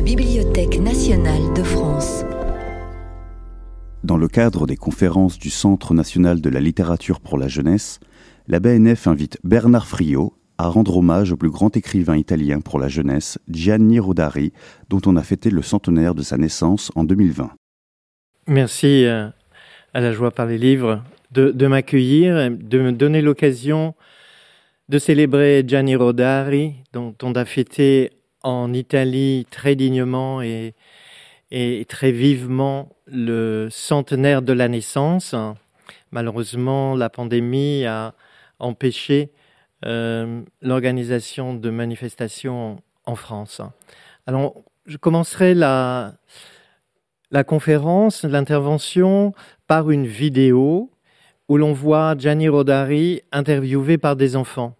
la Bibliothèque nationale de France. Dans le cadre des conférences du Centre national de la littérature pour la jeunesse, la BNF invite Bernard Friot à rendre hommage au plus grand écrivain italien pour la jeunesse, Gianni Rodari, dont on a fêté le centenaire de sa naissance en 2020. Merci euh, à la joie par les livres de, de m'accueillir, de me donner l'occasion de célébrer Gianni Rodari, dont on a fêté en Italie très dignement et, très vivement le centenaire de la naissance. Malheureusement, la pandémie a empêché euh, l'organisation de manifestations en France. Alors, je commencerai la, la conférence, l'intervention, par une vidéo où l'on voit Gianni Rodari interviewé par des enfants.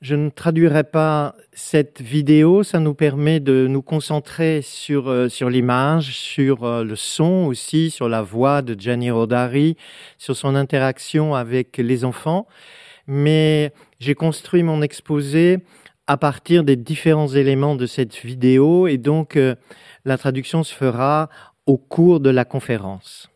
Je ne traduirai pas cette vidéo, ça nous permet de nous concentrer sur, euh, sur l'image, sur euh, le son aussi, sur la voix de Gianni Rodari, sur son interaction avec les enfants. Mais j'ai construit mon exposé à partir des différents éléments de cette vidéo et donc euh, la traduction se fera au cours de la conférence.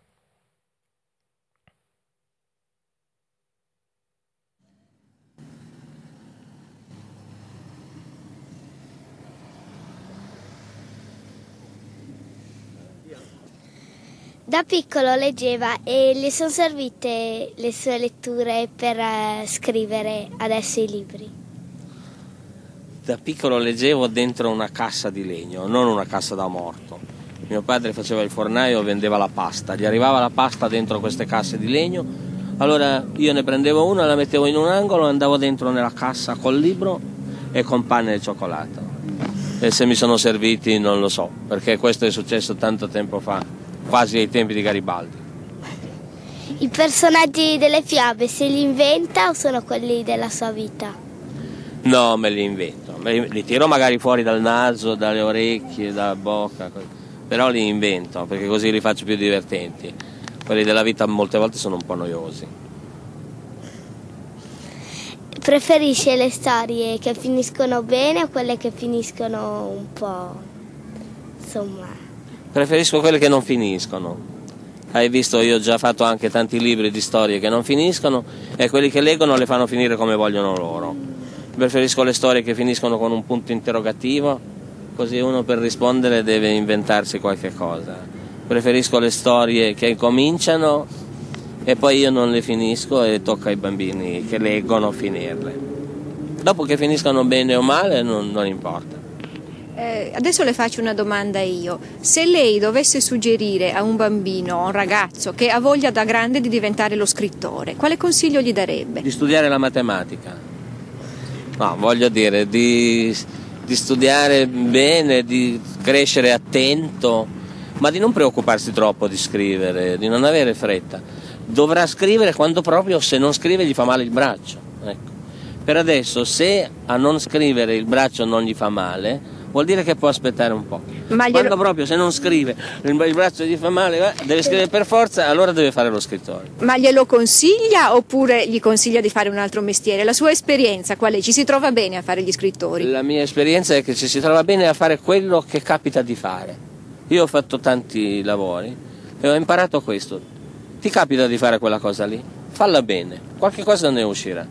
Da piccolo leggeva e le sono servite le sue letture per uh, scrivere adesso i libri. Da piccolo leggevo dentro una cassa di legno, non una cassa da morto. Mio padre faceva il fornaio e vendeva la pasta, gli arrivava la pasta dentro queste casse di legno, allora io ne prendevo una, la mettevo in un angolo, andavo dentro nella cassa col libro e con pane e cioccolato. E se mi sono serviti non lo so, perché questo è successo tanto tempo fa quasi ai tempi di Garibaldi. I personaggi delle fiabe se li inventa o sono quelli della sua vita? No, me li invento. li tiro magari fuori dal naso, dalle orecchie, dalla bocca, però li invento perché così li faccio più divertenti. Quelli della vita molte volte sono un po' noiosi. Preferisce le storie che finiscono bene o quelle che finiscono un po' insomma Preferisco quelle che non finiscono. Hai visto, io ho già fatto anche tanti libri di storie che non finiscono e quelli che leggono le fanno finire come vogliono loro. Preferisco le storie che finiscono con un punto interrogativo, così uno per rispondere deve inventarsi qualche cosa. Preferisco le storie che cominciano e poi io non le finisco e tocca ai bambini che leggono finirle. Dopo che finiscano bene o male non, non importa. Eh, adesso le faccio una domanda io. Se lei dovesse suggerire a un bambino a un ragazzo che ha voglia da grande di diventare lo scrittore, quale consiglio gli darebbe? Di studiare la matematica. No, voglio dire, di, di studiare bene, di crescere attento, ma di non preoccuparsi troppo di scrivere, di non avere fretta. Dovrà scrivere quando proprio se non scrive gli fa male il braccio. Ecco. Per adesso, se a non scrivere il braccio non gli fa male, vuol dire che può aspettare un po'. Ma glielo... Quando proprio se non scrive, il braccio gli fa male, deve scrivere per forza, allora deve fare lo scrittore. Ma glielo consiglia oppure gli consiglia di fare un altro mestiere? La sua esperienza qual è? Ci si trova bene a fare gli scrittori? La mia esperienza è che ci si trova bene a fare quello che capita di fare. Io ho fatto tanti lavori e ho imparato questo. Ti capita di fare quella cosa lì? Falla bene, qualche cosa ne uscirà.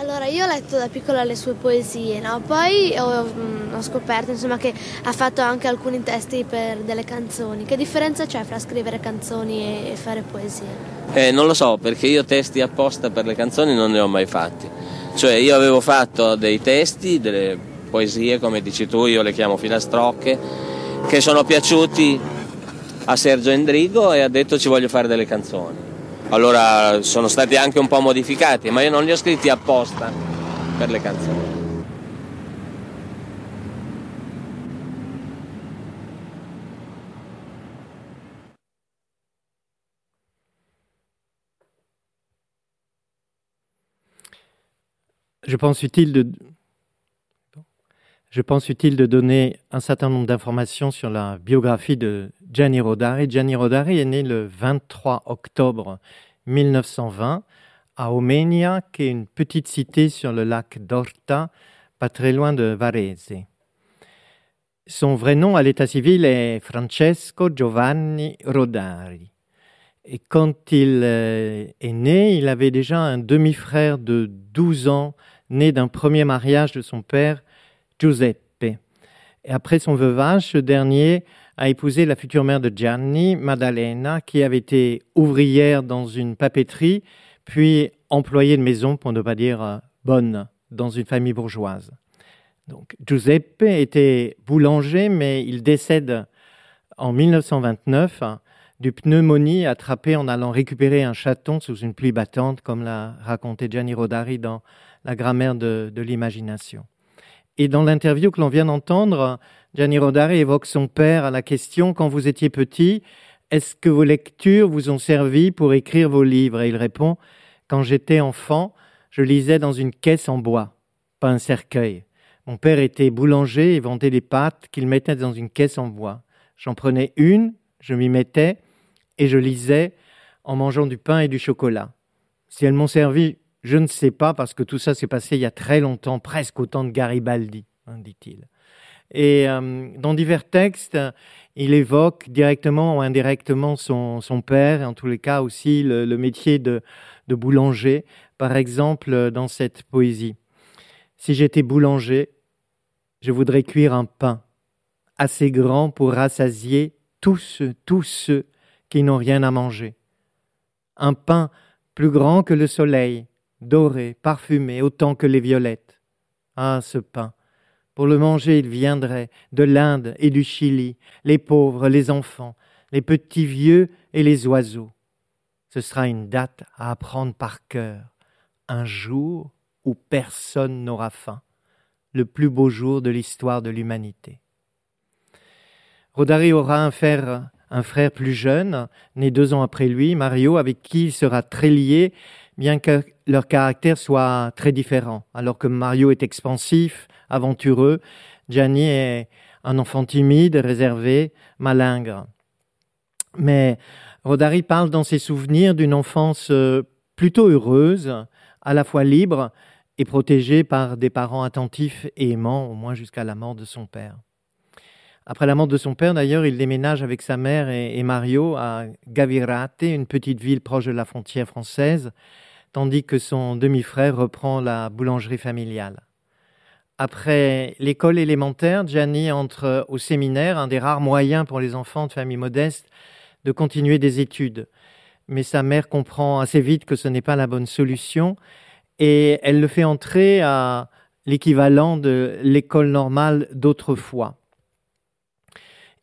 Allora, io ho letto da piccola le sue poesie, no? Poi ho, mm, ho, scoperto insomma, che ha fatto anche alcuni testi per delle canzoni. Che differenza c'è fra scrivere canzoni e fare poesie? Eh, non lo so, perché io testi apposta per le canzoni non ne ho mai fatti. Cioè, io avevo fatto dei testi, delle poesie, come dici tu, io le chiamo filastrocche, che sono piaciuti a Sergio Endrigo e ha detto ci voglio fare delle canzoni allora sono stati anche un po' modificati, ma io non li ho scritti apposta per le canzoni. Je pense utile de, je pense utile de donner un certain nombre d'informations sur la biographie de Gianni Rodari. Gianni Rodari est né le 23 octobre 1920 à Omenia, qui est une petite cité sur le lac d'Orta, pas très loin de Varese. Son vrai nom à l'état civil est Francesco Giovanni Rodari. Et quand il euh, est né, il avait déjà un demi-frère de 12 ans, né d'un premier mariage de son père, Giuseppe. Et après son veuvage, ce dernier a épousé la future mère de Gianni, Maddalena, qui avait été ouvrière dans une papeterie, puis employée de maison, pour ne pas dire euh, bonne, dans une famille bourgeoise. Donc, Giuseppe était boulanger, mais il décède en 1929 du pneumonie attrapée en allant récupérer un chaton sous une pluie battante, comme l'a raconté Gianni Rodari dans La grammaire de l'imagination. Et dans l'interview que l'on vient d'entendre, Gianni Rodari évoque son père à la question Quand vous étiez petit, est-ce que vos lectures vous ont servi pour écrire vos livres? Et il répond Quand j'étais enfant, je lisais dans une caisse en bois, pas un cercueil. Mon père était boulanger et vendait des pâtes qu'il mettait dans une caisse en bois. J'en prenais une, je m'y mettais et je lisais en mangeant du pain et du chocolat. Si elles m'ont servi, je ne sais pas, parce que tout ça s'est passé il y a très longtemps, presque autant de Garibaldi, hein, dit-il. Et euh, dans divers textes, il évoque directement ou indirectement son, père, et en tous les cas aussi le, métier de, de, boulanger, par exemple dans cette poésie. Si j'étais boulanger, je voudrais cuire un pain assez grand pour rassasier tous, tous ceux qui n'ont rien à manger. Un pain plus grand que le soleil, doré, parfumé, autant que les violettes. Ah, ce pain. Pour le manger, il viendrait de l'Inde et du Chili, les pauvres, les enfants, les petits vieux et les oiseaux. Ce sera une date à apprendre par cœur, un jour où personne n'aura faim, le plus beau jour de l'histoire de l'humanité. Rodari aura un frère, un frère plus jeune, né deux ans après lui, Mario, avec qui il sera très lié, bien que leur caractère soit très différent. Alors que Mario est expansif, aventureux, Gianni est un enfant timide, réservé, malingre. Mais Rodari parle dans ses souvenirs d'une enfance euh, plutôt heureuse, à la fois libre et protégée par des parents attentifs et aimants, au moins jusqu'à la mort de son père. Après la mort de son père, d'ailleurs, il déménage avec sa mère et, Mario à Gavirate, une petite ville proche de la frontière française, tandis que son demi-frère reprend la boulangerie familiale. Après l'école élémentaire, Gianni entre au séminaire, un des rares moyens pour les enfants de familles modestes de continuer des études. Mais sa mère comprend assez vite que ce n'est pas la bonne solution et elle le fait entrer à l'équivalent de l'école normale d'autrefois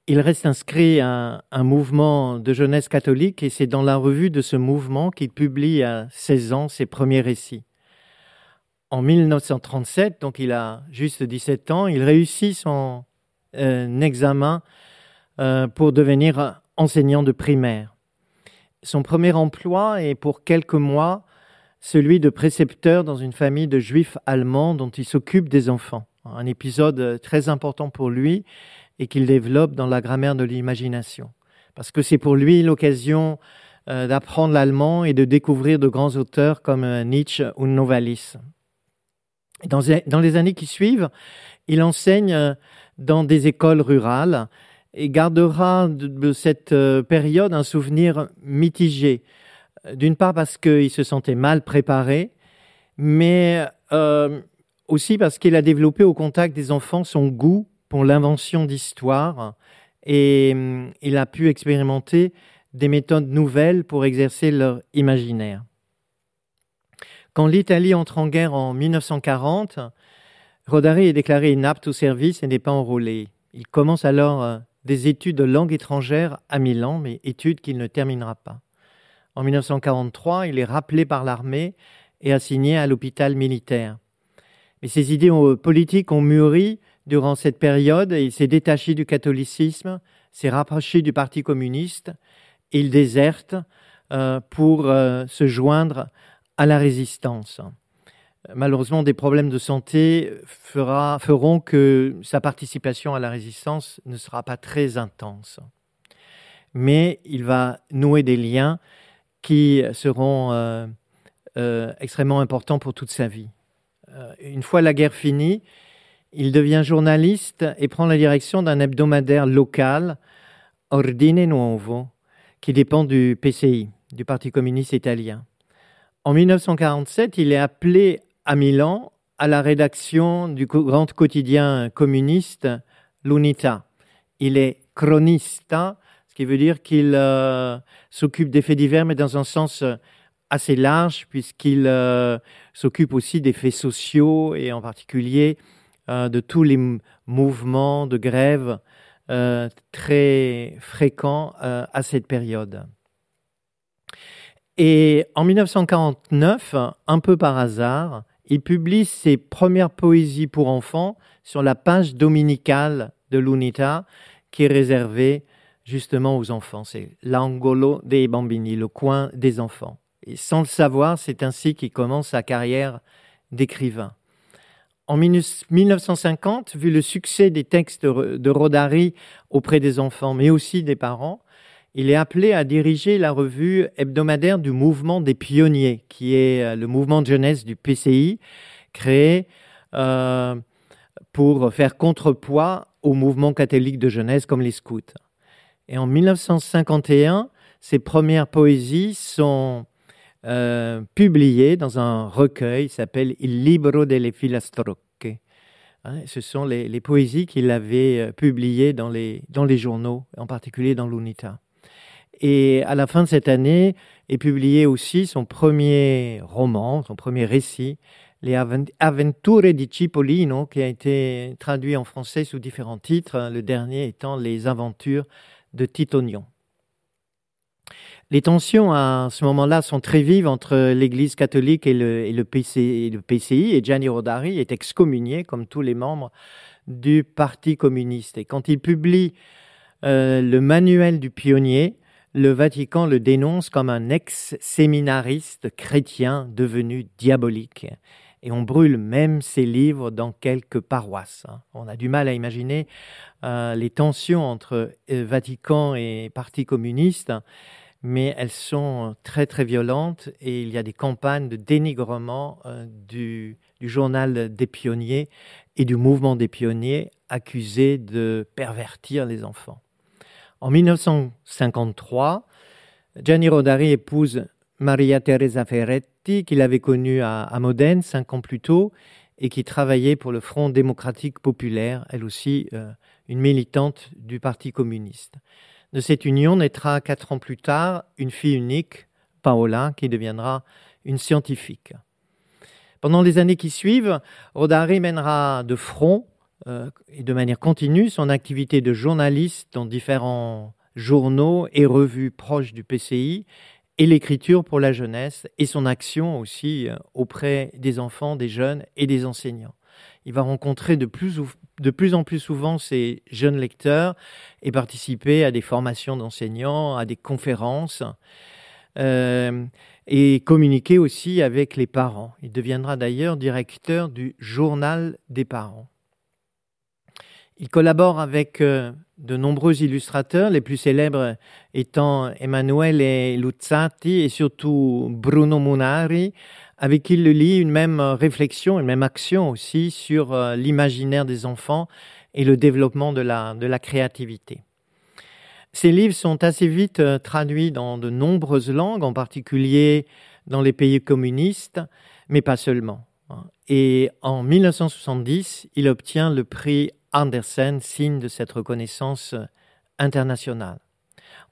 il reste inscrit à un mouvement de jeunesse catholique et c'est dans la revue de ce mouvement qu'il publie à 16 ans ses premiers récits. En 1937, donc il a juste 17 ans, il réussit son euh, examen euh, pour devenir enseignant de primaire. Son premier emploi est pour quelques mois celui de précepteur dans une famille de juifs allemands dont il s'occupe des enfants. Un épisode très important pour lui et qu'il développe dans la grammaire de l'imagination. Parce que c'est pour lui l'occasion euh, d'apprendre l'allemand et de découvrir de grands auteurs comme euh, Nietzsche ou Novalis. Dans, les années qui suivent, il enseigne euh, dans des écoles rurales et gardera de cette période un souvenir mitigé. D'une part parce qu'il se sentait mal préparé, mais aussi parce qu'il a développé au contact des enfants son goût pour l'invention d'histoires et hum, il a pu expérimenter des méthodes nouvelles pour exercer leur imaginaire. Quand l'Italie entre en guerre en 1940, Rodari est déclaré inapte au service et n'est pas enrôlé. Il commence alors euh, des études de langue étrangère à Milan, mais études qu'il ne terminera pas. En 1943, il est rappelé par l'armée et assigné à l'hôpital militaire. Mais ses idées politiques ont mûri Durant cette période, il s'est détaché du catholicisme, s'est rapproché du Parti communiste, il déserte euh, pour euh, se joindre à la résistance. Malheureusement, des problèmes de santé feront que sa participation à la résistance ne sera pas très intense. Mais il va nouer des liens qui seront euh, extrêmement importants pour toute sa vie. une fois la guerre finie, Il devient journaliste et prend la direction d'un hebdomadaire local, Ordine Nuovo, qui dépend du PCI, du Parti communiste italien. En 1947, il est appelé à Milan à la rédaction du grand quotidien communiste L'Unità. Il est chronista, ce qui veut dire qu'il euh, s'occupe des faits divers, mais dans un sens euh, assez large, puisqu'il euh, s'occupe aussi des faits sociaux et en particulier de tous les mouvements de grève très fréquents à cette période. Et en 1949, un peu par hasard, il publie ses premières poésies pour enfants sur la page dominicale de l'UNITA, qui est réservée justement aux enfants. C'est l'angolo dei bambini, le coin des enfants. Et sans le savoir, c'est ainsi qu'il commence sa carrière d'écrivain. En 1950, vu le succès des textes de Rodari auprès des enfants, mais aussi des parents, il est appelé à diriger la revue hebdomadaire du mouvement des pionniers, qui est euh, le mouvement de jeunesse du PCI, créé euh, pour faire contrepoids au mouvement catholique de jeunesse comme les scouts. Et en 1951, ses premières poésies sont euh, publiées dans un recueil qui s'appelle Il libro delle filastrocche. Hein, ce sont les, poésies qu'il avait euh, publiées dans les, journaux, en particulier dans l'UNITA. Et à la fin de cette année est publié aussi son premier roman, son premier récit, Les Avventure di Cipollino, qui a été traduit en français sous différents titres, le dernier étant Les Aventures de Titonion. Les tensions à ce moment-là sont très vives entre l'Église catholique et le, PCI, et Gianni Rodari est excommunié, comme tous les membres du Parti communiste. Et quand il publie euh, le manuel du pionnier, le Vatican le dénonce comme un ex-séminariste chrétien devenu diabolique et on brûle même ses livres dans quelques paroisses. Hein. On a du mal à imaginer euh, les tensions entre euh, Vatican et Parti communiste, mais elles sont très très violentes et il y a des campagnes de dénigrement euh, du, journal des pionniers et du mouvement des pionniers accusés de pervertir les enfants. En 1953, Gianni Rodari épouse Maria Teresa Ferretti qu'il avait connu à, Modène cinq ans plus tôt et qui travaillait pour le Front démocratique populaire, elle aussi euh, une militante du Parti communiste. De cette union naîtra quatre ans plus tard une fille unique, Paola, qui deviendra une scientifique. Pendant les années qui suivent, Rodari mènera de front euh, et de manière continue son activité de journaliste dans différents journaux et revues proches du PCI et l'écriture pour la jeunesse et son action aussi euh, auprès des enfants, des jeunes et des enseignants. Il va rencontrer de plus, en plus souvent ces jeunes lecteurs et participer à des formations d'enseignants, à des conférences euh, et communiquer aussi avec les parents. Il deviendra d'ailleurs directeur du journal des parents. Il collabore avec euh, de nombreux illustrateurs, les plus célèbres étant Emanuele Luzzati et surtout Bruno Munari, avec qui il lit une même réflexion, une même action aussi sur euh, l'imaginaire des enfants et le développement de la, créativité. Ces livres sont assez vite euh, traduits dans de nombreuses langues, en particulier dans les pays communistes, mais pas seulement. Et en 1970, il obtient le prix Andersen, signe de cette reconnaissance internationale.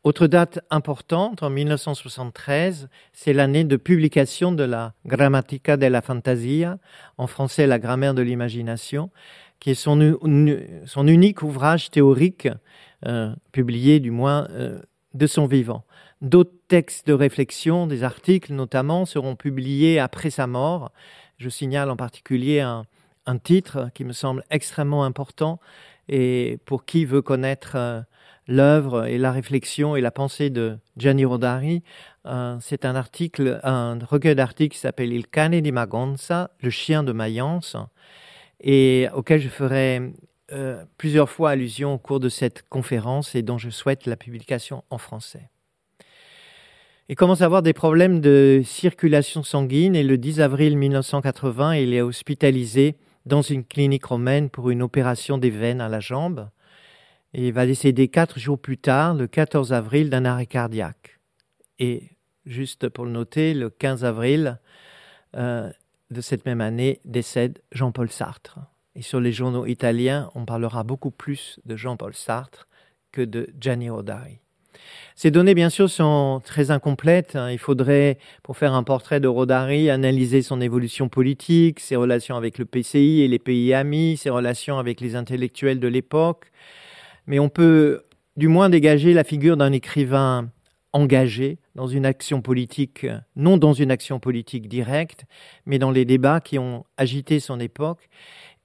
Autre date importante, en 1973, c'est l'année de publication de la Grammatica della Fantasia, en français la grammaire de l'imagination, qui est son, unique ouvrage théorique, euh, publié du moins euh, de son vivant. D'autres textes de réflexion, des articles notamment, seront publiés après sa mort. Je signale en particulier un, un titre qui me semble extrêmement important et pour qui veut connaître euh, l'œuvre et la réflexion et la pensée de Gianni Rodari. Euh, c'est un article, un recueil d'articles qui s'appelle Il cane di Magonza, le chien de Mayence, et auquel je ferai euh, plusieurs fois allusion au cours de cette conférence et dont je souhaite la publication en français. Il commence à avoir des problèmes de circulation sanguine et le 10 avril 1980, il est hospitalisé dans une clinique romaine pour une opération des veines à la jambe. Et il va décéder quatre jours plus tard, le 14 avril, d'un arrêt cardiaque. Et juste pour le noter, le 15 avril euh, de cette même année décède Jean-Paul Sartre. Et sur les journaux italiens, on parlera beaucoup plus de Jean-Paul Sartre que de Gianni Rodari. Ces données, bien sûr, sont très incomplètes. Hein. Il faudrait, pour faire un portrait de Rodari, analyser son évolution politique, ses relations avec le PCI et les pays amis, ses relations avec les intellectuels de l'époque. Mais on peut du moins dégager la figure d'un écrivain engagé dans une action politique, non dans une action politique directe, mais dans les débats qui ont agité son époque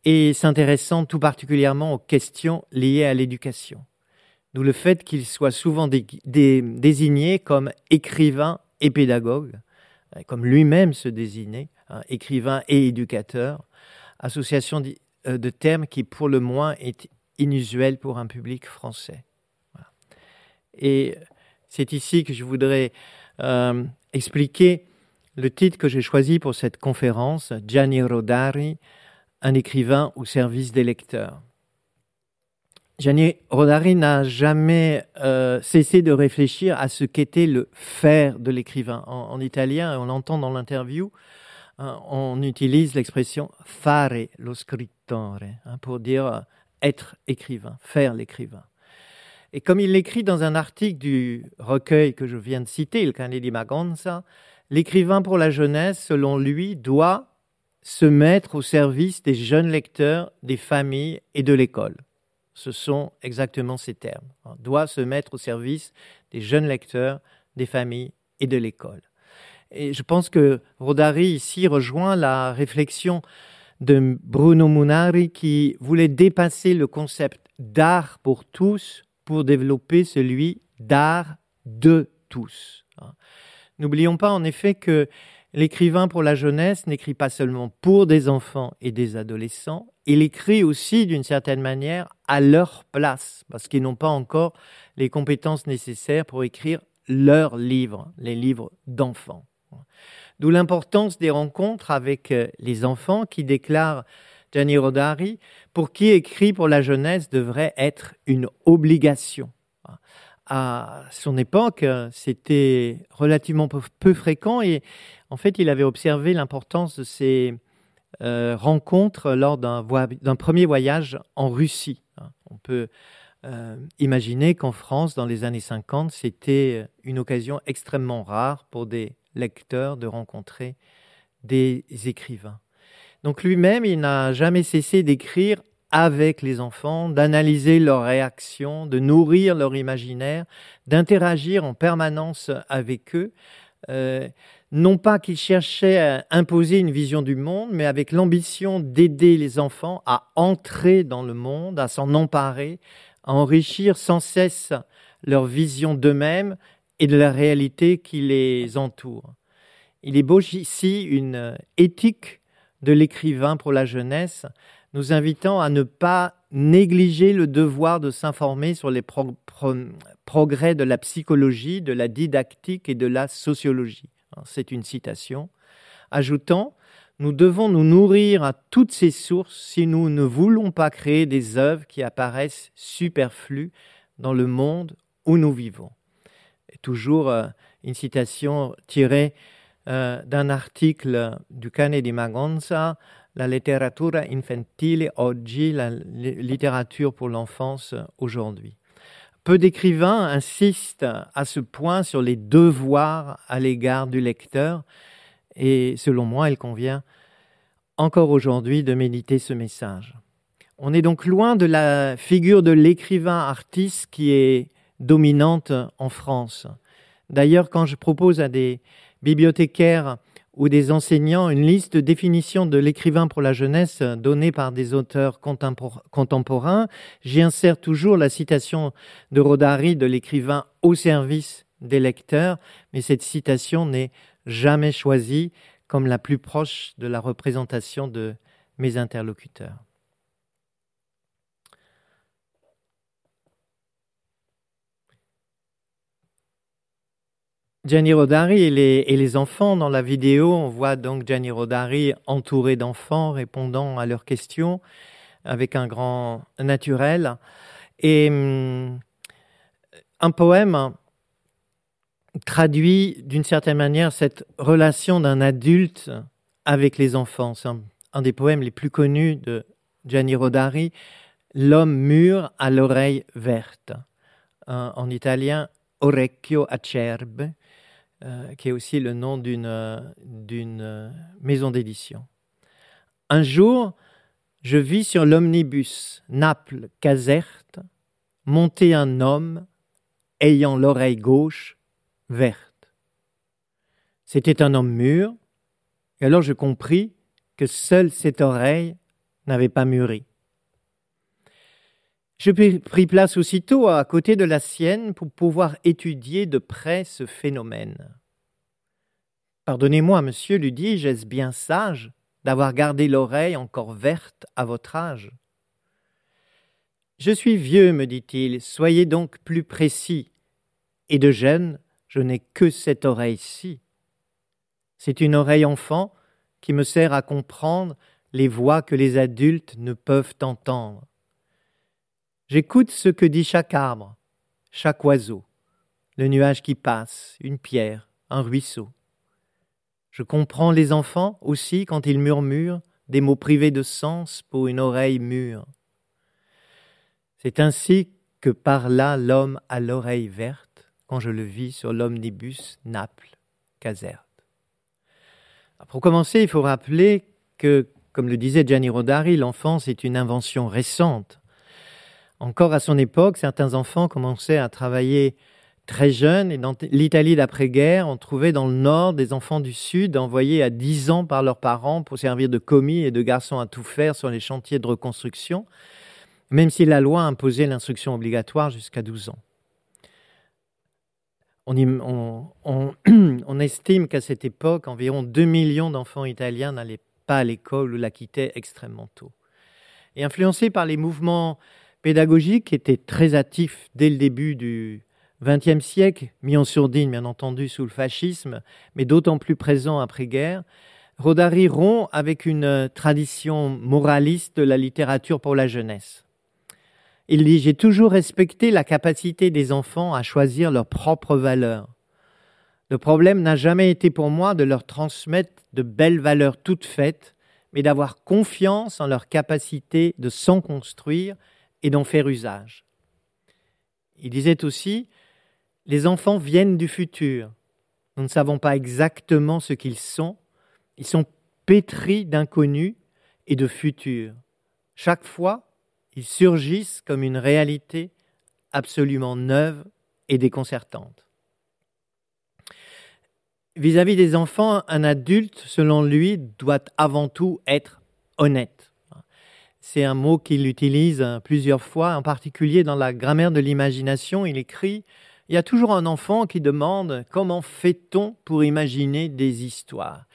et s'intéressant tout particulièrement aux questions liées à l'éducation. D'où le fait qu'il soit souvent désigné comme écrivain et pédagogue, euh, comme lui-même se désignait, hein, écrivain et éducateur, association euh, de termes qui pour le moins est inusuel pour un public français. Et c'est ici que je voudrais euh, expliquer le titre que j'ai choisi pour cette conférence, Gianni Rodari, un écrivain au service des lecteurs. Gianni Rodari n'a jamais euh, cessé de réfléchir à ce qu'était le faire de l'écrivain. En, italien, on l'entend dans l'interview, hein, on utilise l'expression fare lo scrittore hein, pour dire euh, être écrivain, faire l'écrivain. Et comme il l'écrit dans un article du recueil que je viens de citer, Il Cane di Magonza, l'écrivain pour la jeunesse, selon lui, doit se mettre au service des jeunes lecteurs, des familles et de l'école. Ce sont exactement ces termes. On doit se mettre au service des jeunes lecteurs, des familles et de l'école. Et je pense que Rodari ici rejoint la réflexion de Bruno Munari qui voulait dépasser le concept d'art pour tous pour développer celui d'art de tous. N'oublions pas en effet que l'écrivain pour la jeunesse n'écrit pas seulement pour des enfants et des adolescents, il écrit aussi d'une certaine manière à leur place, parce qu'ils n'ont pas encore les compétences nécessaires pour écrire leurs livres, les livres d'enfants. D'où l'importance des rencontres avec euh, les enfants qui déclarent Gianni Rodari, pour qui écrit pour la jeunesse devrait être une obligation. À son époque, c'était relativement peu fréquent et en fait, il avait observé l'importance de ces euh, rencontre lors d'un premier voyage en Russie. On peut euh, imaginer qu'en France, dans les années 50, c'était une occasion extrêmement rare pour des de rencontrer des écrivains. Donc lui-même, il n'a jamais cessé d'écrire avec les enfants, d'analyser leurs réactions, de nourrir leur imaginaire, d'interagir en permanence avec eux. Euh, non pas qu'il cherchait à imposer une vision du monde, mais avec l'ambition d'aider les enfants à entrer dans le monde, à s'en emparer, à enrichir sans cesse leur vision d'eux-mêmes et de la réalité qui les entoure. Il ébauche ici une éthique de l'écrivain pour la jeunesse, nous invitant à ne pas négliger le devoir de s'informer sur les progrès de la psychologie, de la didactique et de la sociologie. C'est une citation. Ajoutant, nous devons nous nourrir à toutes ces sources si nous ne voulons pas créer des œuvres qui apparaissent superflues dans le monde où nous vivons. Toujours euh, une citation tirée euh, d'un article du Cane di Magonza, La letteratura infantile oggi, la littérature pour l'enfance aujourd'hui. Peu d'écrivains insistent à ce point sur les devoirs à l'égard du lecteur, et selon moi, il convient encore aujourd'hui de méditer ce message. On est donc loin de la figure de l'écrivain artiste qui est dominante en France. D'ailleurs, quand je propose à des bibliothécaires ou des enseignants une liste de définitions de l'écrivain pour la jeunesse donnée par des auteurs contemporains. J'y insère toujours la citation de Rodari de l'écrivain au service des lecteurs, mais cette citation n'est jamais choisie comme la plus proche de la représentation de mes interlocuteurs. Gianni Rodari et les, enfants dans la vidéo, on voit donc Gianni Rodari entouré d'enfants répondant à leurs questions avec un grand naturel. Et hum, un poème traduit d'une certaine manière cette relation d'un adulte avec les enfants. C'est un, un, des poèmes les plus connus de Gianni Rodari, L'homme mûr à l'oreille verte. En italien, Orecchio acerbe, euh, qui est aussi le nom d'une euh, maison d'édition. Un jour, je vis sur l'omnibus Naples-Caserte monter un homme ayant l'oreille gauche verte. C'était un homme mûr, et alors je compris que seule cette oreille n'avait pas mûri. Je pris place aussitôt à côté de la sienne pour pouvoir étudier de près ce phénomène. Pardonnez-moi, monsieur, lui dis-je, est-ce bien sage d'avoir gardé l'oreille encore verte à votre âge? Je suis vieux, me dit-il, soyez donc plus précis. Et de jeune, je n'ai que cette oreille-ci. C'est une oreille enfant qui me sert à comprendre les voix que les adultes ne peuvent entendre. J'écoute ce que dit chaque arbre, chaque oiseau, le nuage qui passe, une pierre, un ruisseau. Je comprends les enfants aussi quand ils murmurent des mots privés de sens pour une oreille mûre. C'est ainsi que parla l'homme à l'oreille verte quand je le vis sur l'omnibus Naples-Caserte. Pour commencer, il faut rappeler que, comme le disait Gianni Rodari, l'enfance est une invention récente. Encore à son époque, certains enfants commençaient à travailler très jeunes et dans l'Italie d'après-guerre, on trouvait dans le nord des enfants du sud envoyés à 10 ans par leurs parents pour servir de commis et de garçons à tout faire sur les chantiers de reconstruction, même si la loi imposait l'instruction obligatoire jusqu'à 12 ans. On, estime qu'à cette époque, environ 2 millions d'enfants italiens n'allaient pas à l'école ou la quittaient extrêmement tôt. Et influencés par les mouvements pédagogique était très actif dès le début du XXe siècle, mis en sourdine bien entendu sous le fascisme, mais d'autant plus présent après-guerre, Rodari rompt avec une tradition moraliste de la littérature pour la jeunesse. Il dit J'ai toujours respecté la capacité des enfants à choisir leurs propres valeurs. Le problème n'a jamais été pour moi de leur transmettre de belles valeurs toutes faites, mais d'avoir confiance en leur capacité de s'en construire et d'en faire usage. Il disait aussi, les enfants viennent du futur. Nous ne savons pas exactement ce qu'ils sont. Ils sont pétris d'inconnus et de futur. Chaque fois, ils surgissent comme une réalité absolument neuve et déconcertante. Vis-à-vis -vis des enfants, un adulte, selon lui, doit avant tout être honnête. C'est un mot qu'il utilise plusieurs fois, en particulier dans la grammaire de l'imagination. Il écrit Il y a toujours un enfant qui demande comment fait-on pour imaginer des histoires?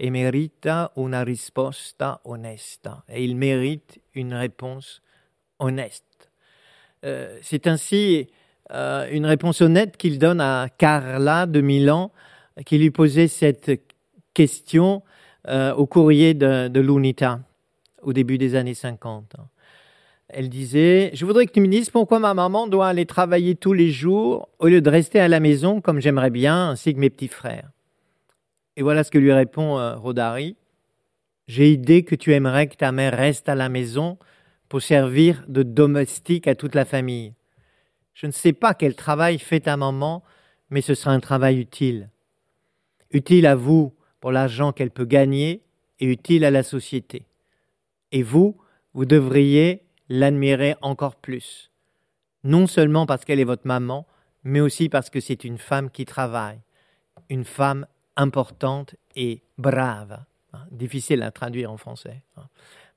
Et una risposta. Et il mérite une réponse honnête. Euh, c'est ainsi euh, une réponse honnête qu'il donne à Carla de Milan, qui lui posait cette question euh, au courrier de, l'Unità au début des années 50. Elle disait Je voudrais que tu me dises pourquoi ma maman doit aller travailler tous les jours au lieu de rester à la maison comme j'aimerais bien, ainsi que mes petits frères. Et voilà ce que lui répond euh, Rodari J'ai idée que tu aimerais que ta mère reste à la maison pour servir de domestique à toute la famille. Je ne sais pas quel travail fait ta maman, mais ce sera un travail utile. Utile à vous pour l'argent qu'elle peut gagner et utile à la société. Et vous, vous devriez l'admirer encore plus. Non seulement parce qu'elle est votre maman, mais aussi parce que c'est une femme qui travaille, une femme importante et brave. Hein, difficile à traduire en français. Hein,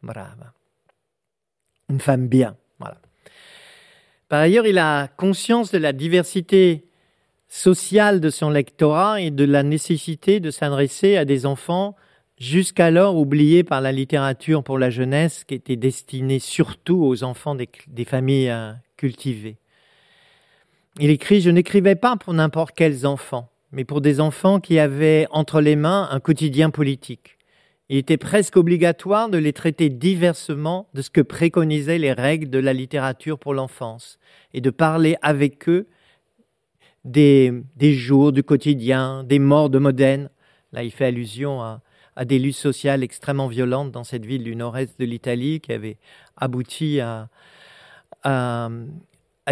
brave. Une femme bien. Voilà. Par ailleurs, il a conscience de la diversité sociale de son lectorat et de la nécessité de s'adresser à des enfants jusqu'alors oublié par la littérature pour la jeunesse qui était destinée surtout aux enfants des, familles euh, cultivées. Il écrit Je n'écrivais pas pour n'importe quels enfants, mais pour des enfants qui avaient entre les mains un quotidien politique. Il était presque obligatoire de les traiter diversement de ce que préconisaient les règles de la littérature pour l'enfance et de parler avec eux des, des, jours du quotidien, des morts de Modène. Là, il fait allusion à, à des luttes sociales extrêmement violentes dans cette ville du nord-est de l'Italie qui avait abouti à,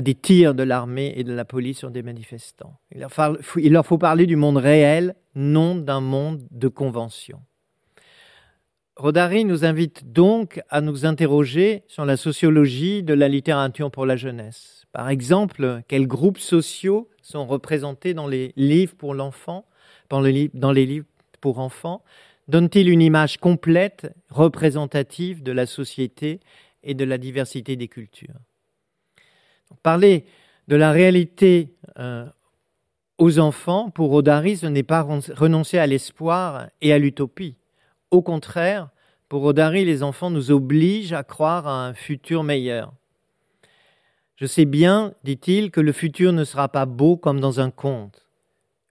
des tirs de l'armée et de la police sur des manifestants. Il leur, faut, parler du monde réel, non d'un monde de convention. Rodari nous invite donc à nous interroger sur la sociologie de la littérature pour la jeunesse. Par exemple, quels groupes sociaux sont représentés dans les livres pour l'enfant, dans, le, dans les livres pour enfants Donnent-ils une image complète, représentative de la société et de la diversité des cultures? Parler de la réalité euh, aux enfants, pour Rodari, ce n'est pas renoncer à l'espoir et à l'utopie. Au contraire, pour Rodari, les enfants nous obligent à croire à un futur meilleur. Je sais bien, dit-il, que le futur ne sera pas beau comme dans un conte,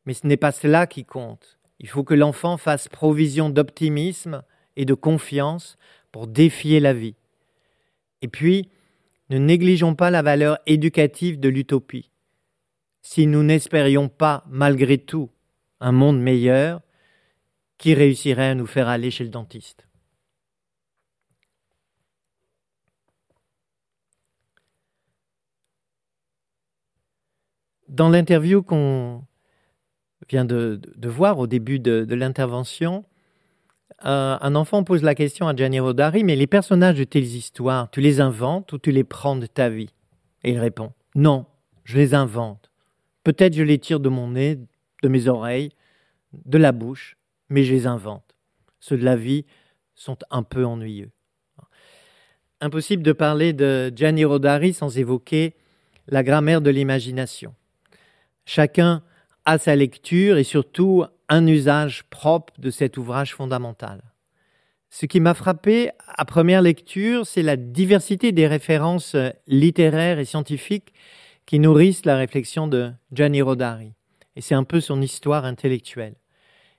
mais ce n'est pas cela qui compte. Il faut que l'enfant fasse provision d'optimisme et de confiance pour défier la vie. Et puis, ne négligeons pas la valeur éducative de l'utopie. Si nous n'espérions pas, malgré tout, un monde meilleur, qui réussirait à nous faire aller chez le dentiste? Dans l'interview qu'on vient de, de, voir au début de, l'intervention, euh, un enfant pose la question à Gianni Rodari, mais les personnages de tes histoires, tu les inventes ou tu les prends de ta vie? Et il répond, non, je les invente. Peut-être je les tire de mon nez, de mes oreilles, de la bouche, mais je les invente. Ceux de la vie sont un peu ennuyeux. Impossible de parler de Gianni Rodari sans évoquer la grammaire de l'imagination. Chacun a sa lecture et surtout un usage propre de cet ouvrage fondamental. Ce qui m'a frappé à première lecture, c'est la diversité des références littéraires et scientifiques qui nourrissent la réflexion de Gianni Rodari. Et c'est un peu son histoire intellectuelle.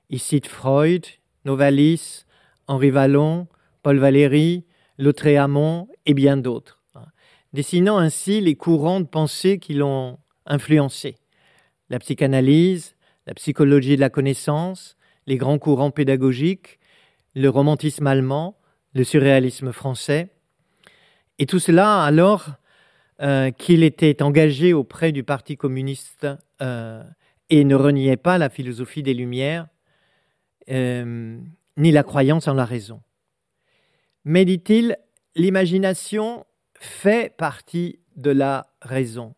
Il cite Freud, Novalis, Henri Vallon, Paul Valéry, Lautréamont et bien d'autres, dessinant ainsi les courants de pensée qui l'ont influencé la psychanalyse, la psychologie de la connaissance, les grands courants pédagogiques, le romantisme allemand, le surréalisme français. Et tout cela alors euh, qu'il était engagé auprès du Parti communiste euh, et ne reniait pas la philosophie des Lumières, euh, ni la croyance en la raison. Mais dit-il, l'imagination fait partie de la raison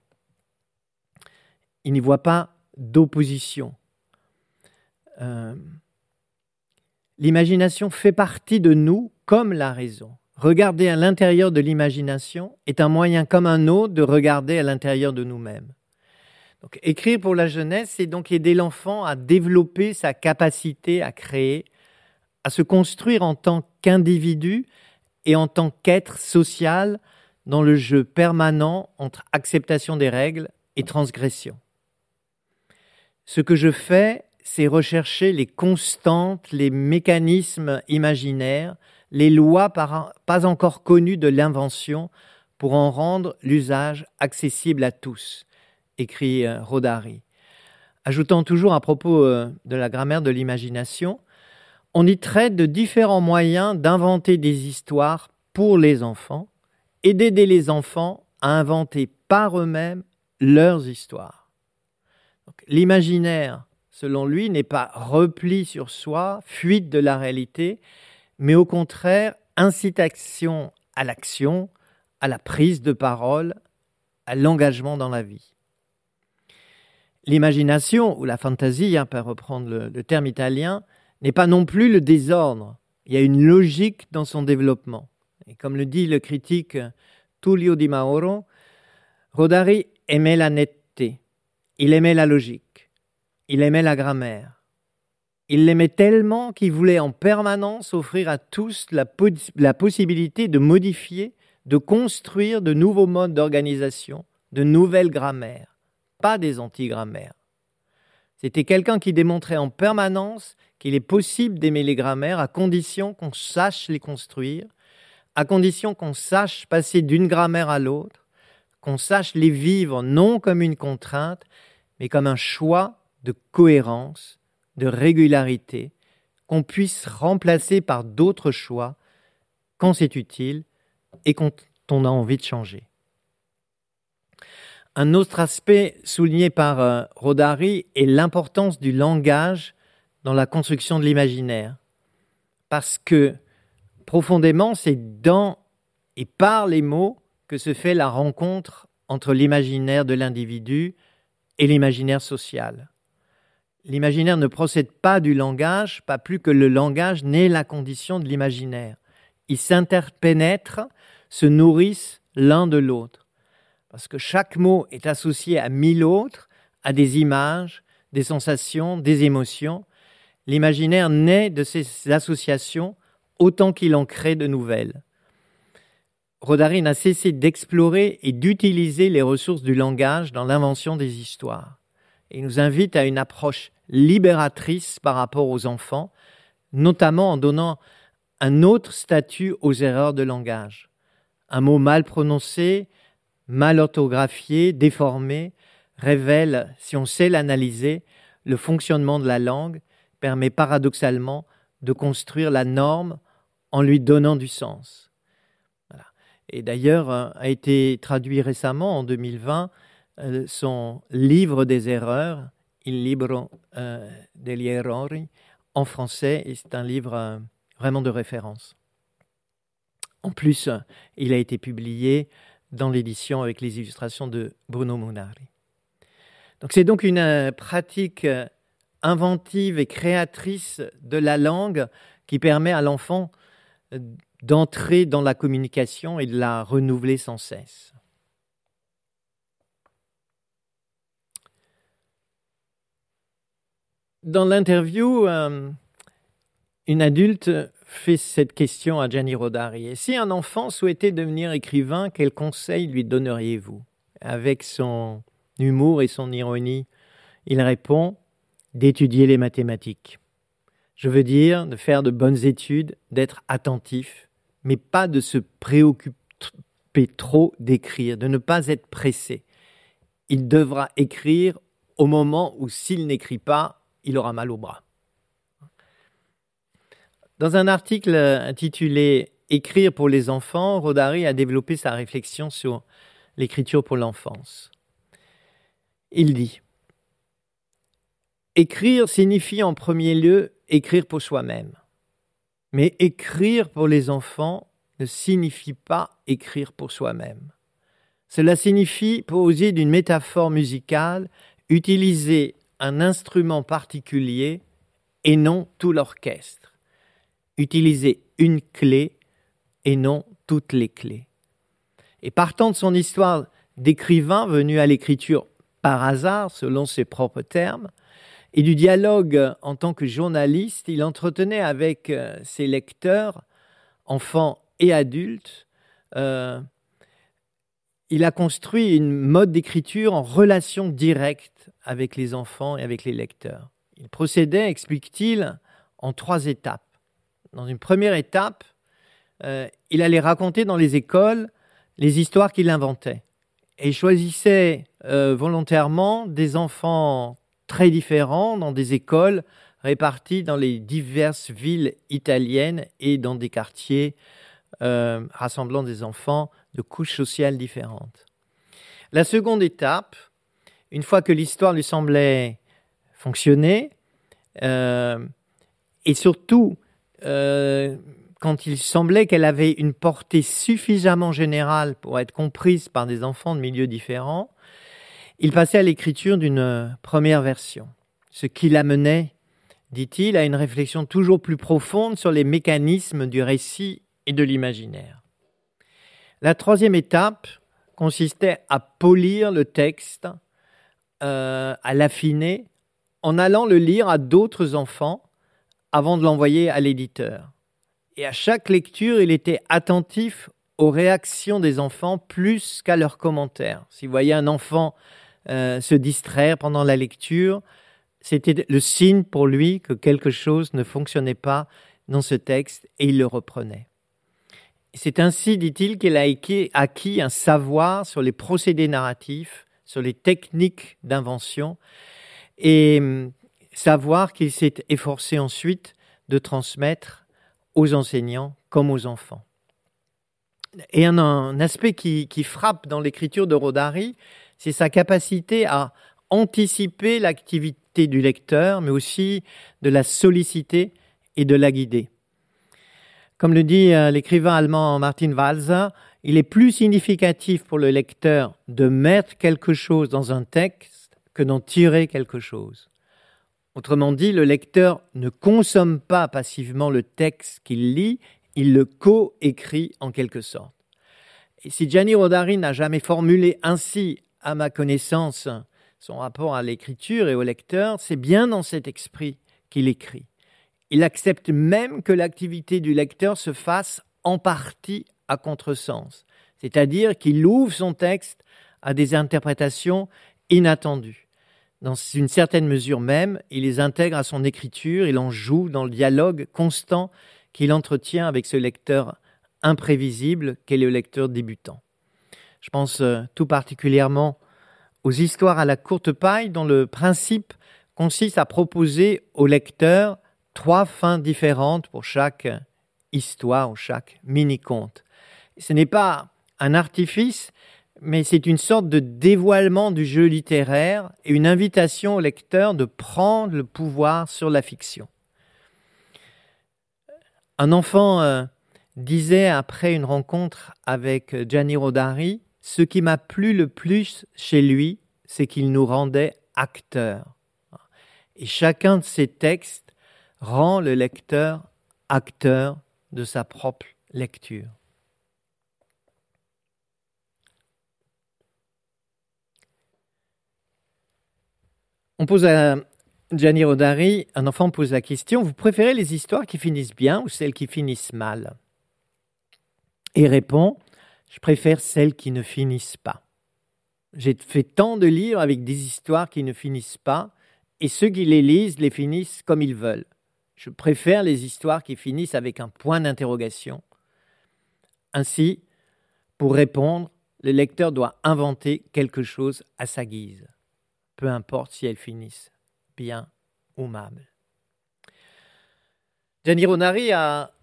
il n'y voit pas d'opposition. Euh, l'imagination fait partie de nous comme la raison. Regarder à l'intérieur de l'imagination est un moyen comme un autre de regarder à l'intérieur de nous-mêmes. Écrire pour la jeunesse, c'est donc aider l'enfant à développer sa capacité à créer, à se construire en tant qu'individu et en tant qu'être social dans le jeu permanent entre acceptation des règles et transgression. Ce que je fais, c'est rechercher les constantes, les mécanismes imaginaires, les lois pas encore connues de l'invention pour en rendre l'usage accessible à tous, écrit euh, Rodari. Ajoutant toujours à propos euh, de la grammaire de l'imagination, on y traite de différents moyens d'inventer des histoires pour les enfants et d'aider les enfants à inventer par eux-mêmes leurs histoires. L'imaginaire, selon lui, n'est pas repli sur soi, fuite de la réalité, mais au contraire incitation à l'action, à la prise de parole, à l'engagement dans la vie. L'imagination, ou la fantaisie, hein, pour reprendre le, le terme italien, n'est pas non plus le désordre. Il y a une logique dans son développement. Et comme le dit le critique Tullio Di Mauro, Rodari aimait la netteté. Il aimait la logique, il aimait la grammaire. Il l'aimait tellement qu'il voulait en permanence offrir à tous la, la possibilité de modifier, de construire de nouveaux modes d'organisation, de nouvelles grammaires, pas des antigrammaires. C'était quelqu'un qui démontrait en permanence qu'il est possible d'aimer les grammaires à condition qu'on sache les construire, à condition qu'on sache passer d'une grammaire à l'autre, qu'on sache les vivre non comme une contrainte, mais comme un choix de cohérence, de régularité, qu'on puisse remplacer par d'autres choix quand c'est utile et quand on a envie de changer. Un autre aspect souligné par euh, Rodari est l'importance du langage dans la construction de l'imaginaire. Parce que profondément, c'est dans et par les mots que se fait la rencontre entre l'imaginaire de l'individu et l'imaginaire social. L'imaginaire ne procède pas du langage, pas plus que le langage n'est la condition de l'imaginaire. Ils s'interpénètrent, se nourrissent l'un de l'autre. Parce que chaque mot est associé à mille autres, à des images, des sensations, des émotions. L'imaginaire naît de ces associations autant qu'il en crée de nouvelles. Rodari n'a cessé d'explorer et d'utiliser les ressources du langage dans l'invention des histoires. Il nous invite à une approche libératrice par rapport aux enfants, notamment en donnant un autre statut aux erreurs de langage. Un mot mal prononcé, mal orthographié, déformé, révèle, si on sait l'analyser, le fonctionnement de la langue, permet paradoxalement de construire la norme en lui donnant du sens. Et d'ailleurs, euh, a été traduit récemment, en 2020, euh, son livre des erreurs, Il libro euh, degli errori, en français, et c'est un livre vraiment de référence. En plus, il a été publié dans l'édition avec les illustrations de Bruno Munari. Donc c'est donc une pratique inventive et créatrice de la langue qui permet à l'enfant d'entrer dans la communication et de la renouveler sans cesse. Dans l'interview, euh, une adulte fait cette question à Gianni Rodari. Si un enfant souhaitait devenir écrivain, quel conseil lui donneriez-vous? Avec son humour et son ironie, il répond d'étudier les mathématiques. Je veux dire de faire de bonnes études, d'être attentif, mais pas de se préoccuper trop d'écrire, de ne pas être pressé. Il devra écrire au moment où s'il n'écrit pas, il aura mal au bras. Dans un article intitulé Écrire pour les enfants, Rodari a développé sa réflexion sur l'écriture pour l'enfance. Il dit Écrire signifie en premier lieu écrire pour soi-même. Mais écrire pour les enfants ne signifie pas écrire pour soi-même. Cela signifie poser d'une métaphore musicale, utiliser un instrument particulier et non tout l'orchestre. Utiliser une clé et non toutes les clés. Et partant de son histoire d'écrivain venu à l'écriture par hasard, selon ses propres termes, et du dialogue en tant que journaliste, il entretenait avec euh, ses lecteurs, enfants et adultes. Euh, il a construit une mode d'écriture en relation directe avec les enfants et avec les lecteurs. Il procédait, explique-t-il, en trois étapes. Dans une première étape, euh, il allait raconter dans les écoles les histoires qu'il inventait. Et il choisissait volontairement des enfants très différents dans des écoles réparties dans les diverses villes italiennes et dans des quartiers euh, rassemblant des enfants de couches sociales différentes. La seconde étape, une fois que l'histoire lui semblait fonctionner, euh, et surtout euh, quand il semblait qu'elle avait une portée suffisamment générale pour être comprise par des enfants de milieux différents, il passait à l'écriture d'une première version, ce qui l'amenait, dit-il, à une réflexion toujours plus profonde sur les mécanismes du récit et de l'imaginaire. La troisième étape consistait à polir le texte, euh, à l'affiner, en allant le lire à d'autres enfants avant de l'envoyer à l'éditeur. Et à chaque lecture, il était attentif aux réactions des enfants plus qu'à leurs commentaires. Si vous voyez un enfant euh, se distraire pendant la lecture, C'était le signe pour lui que quelque chose ne fonctionnait pas dans ce texte et il le reprenait. C'est ainsi, dit-il, qu'il a acquis un savoir sur les procédés narratifs, sur les techniques d'invention, et hum, savoir qu'il s'est efforcé ensuite de transmettre aux enseignants comme aux enfants. Et un, aspect qui, qui, frappe dans l'écriture de Rodari, c'est sa capacité à anticiper l'activité du lecteur, mais aussi de la solliciter et de la guider. Comme le dit euh, l'écrivain allemand Martin Walser, il est plus significatif pour le lecteur de mettre quelque chose dans un texte que d'en tirer quelque chose. Autrement dit, le lecteur ne consomme pas passivement le texte qu'il lit, il le co-écrit en quelque sorte. Et si Gianni Rodari n'a jamais formulé ainsi, à ma connaissance, son rapport à l'écriture et au lecteur, c'est bien dans cet esprit qu'il écrit. Il accepte même que l'activité du lecteur se fasse en partie à contresens, c'est-à-dire qu'il ouvre son texte à des interprétations inattendues. Dans une certaine mesure même, il les intègre à son écriture, il en joue dans le dialogue constant qu'il entretient avec ce lecteur imprévisible qu'est le lecteur débutant. Je pense euh, tout particulièrement aux histoires à la courte paille dont le principe consiste à proposer au lecteur trois fins différentes pour chaque histoire ou chaque mini-conte. Ce n'est pas un artifice, mais c'est une sorte de dévoilement du jeu littéraire et une invitation au lecteur de prendre le pouvoir sur la fiction. Un enfant euh, disait après une rencontre avec Gianni Rodari, ce qui m'a plu le plus chez lui, c'est qu'il nous rendait acteurs. Et chacun de ces textes rend le lecteur acteur de sa propre lecture. On pose à Gianni Rodari, un enfant pose la question, vous préférez les histoires qui finissent bien ou celles qui finissent mal? Et répond, je préfère celles qui ne finissent pas. J'ai fait tant de livres avec des histoires qui ne finissent pas, et ceux qui les lisent les finissent comme ils veulent. Je préfère les histoires qui finissent avec un point d'interrogation. Ainsi, pour répondre, le lecteur doit inventer quelque chose à sa guise, peu importe si elles finissent bien ou mal. Gianni Ronari a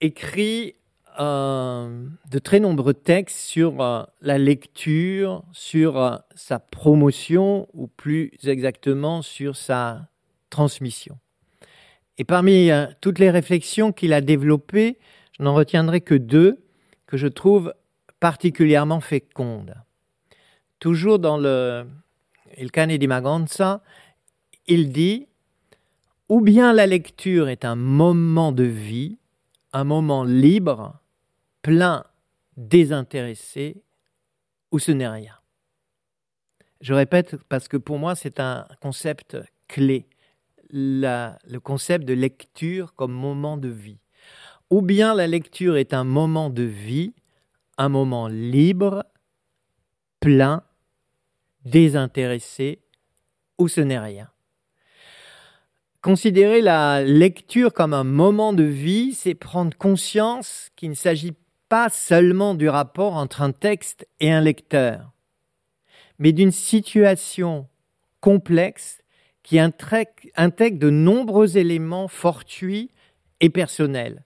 écrit euh, de très nombreux textes sur euh, la lecture, sur euh, sa promotion, ou plus exactement sur sa transmission. Et parmi toutes les réflexions qu'il a développées, je n'en retiendrai que deux que je trouve particulièrement fécondes. Toujours dans le Il Cane di Maganza, il dit Ou bien la lecture est un moment de vie, un moment libre, plein, désintéressé, ou ce n'est rien. Je répète parce que pour moi c'est un concept clé le concept de lecture comme moment de vie. Ou bien la lecture est un moment de vie, un moment libre, plein, désintéressé, ou ce n'est rien. Considérer la lecture comme un moment de vie, c'est prendre conscience qu'il ne s'agit pas seulement du rapport entre un texte et un lecteur, mais d'une situation complexe qui intègre de nombreux éléments fortuits et personnels.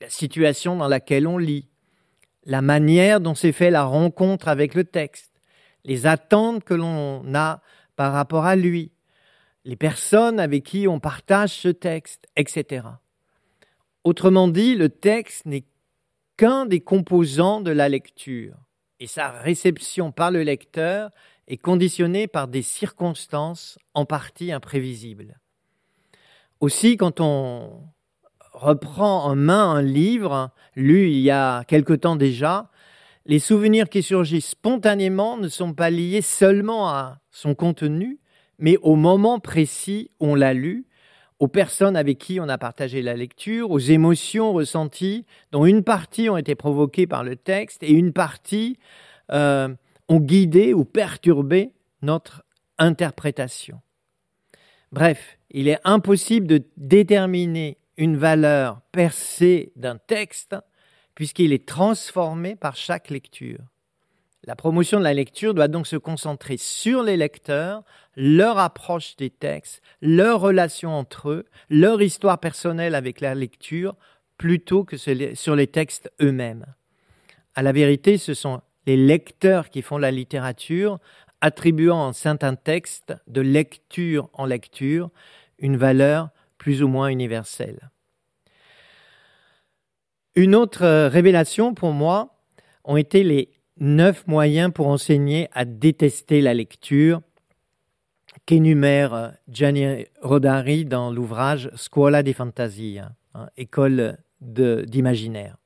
La situation dans laquelle on lit, la manière dont s'est fait la rencontre avec le texte, les attentes que l'on a par rapport à lui, les personnes avec qui on partage ce texte, etc. Autrement dit, le texte n'est qu'un des composants de la lecture et sa réception par le lecteur est conditionné par des circonstances en partie imprévisibles. Aussi, quand on reprend en main un livre lu il y a quelque temps déjà, les souvenirs qui surgissent spontanément ne sont pas liés seulement à son contenu, mais au moment précis où on l'a lu, aux personnes avec qui on a partagé la lecture, aux émotions ressenties, dont une partie ont été provoquées par le texte et une partie euh, ont guidé ou perturbé notre interprétation. Bref, il est impossible de déterminer une valeur percée d'un texte puisqu'il est transformé par chaque lecture. La promotion de la lecture doit donc se concentrer sur les lecteurs, leur approche des textes, leur relation entre eux, leur histoire personnelle avec la lecture, plutôt que sur les textes eux-mêmes. À la vérité, ce sont les lecteurs qui font la littérature, attribuant en certains textes, de lecture en lecture, une valeur plus ou moins universelle. Une autre révélation pour moi ont été les neuf moyens pour enseigner à détester la lecture qu'énumère Gianni Rodari dans l'ouvrage Scuola di Fantasia, hein, école d'imaginaire.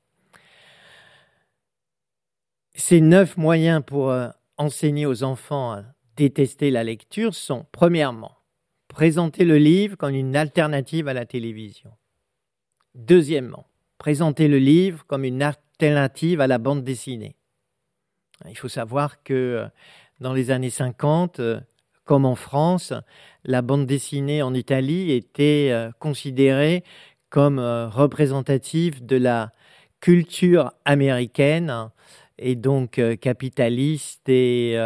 Ces neuf moyens pour euh, enseigner aux enfants à détester la lecture sont, premièrement, présenter le livre comme une alternative à la télévision. Deuxièmement, présenter le livre comme une alternative à la bande dessinée. Il faut savoir que euh, dans les années 50, euh, comme en France, la bande dessinée en Italie était euh, considérée comme représentative de la culture américaine et donc capitaliste et,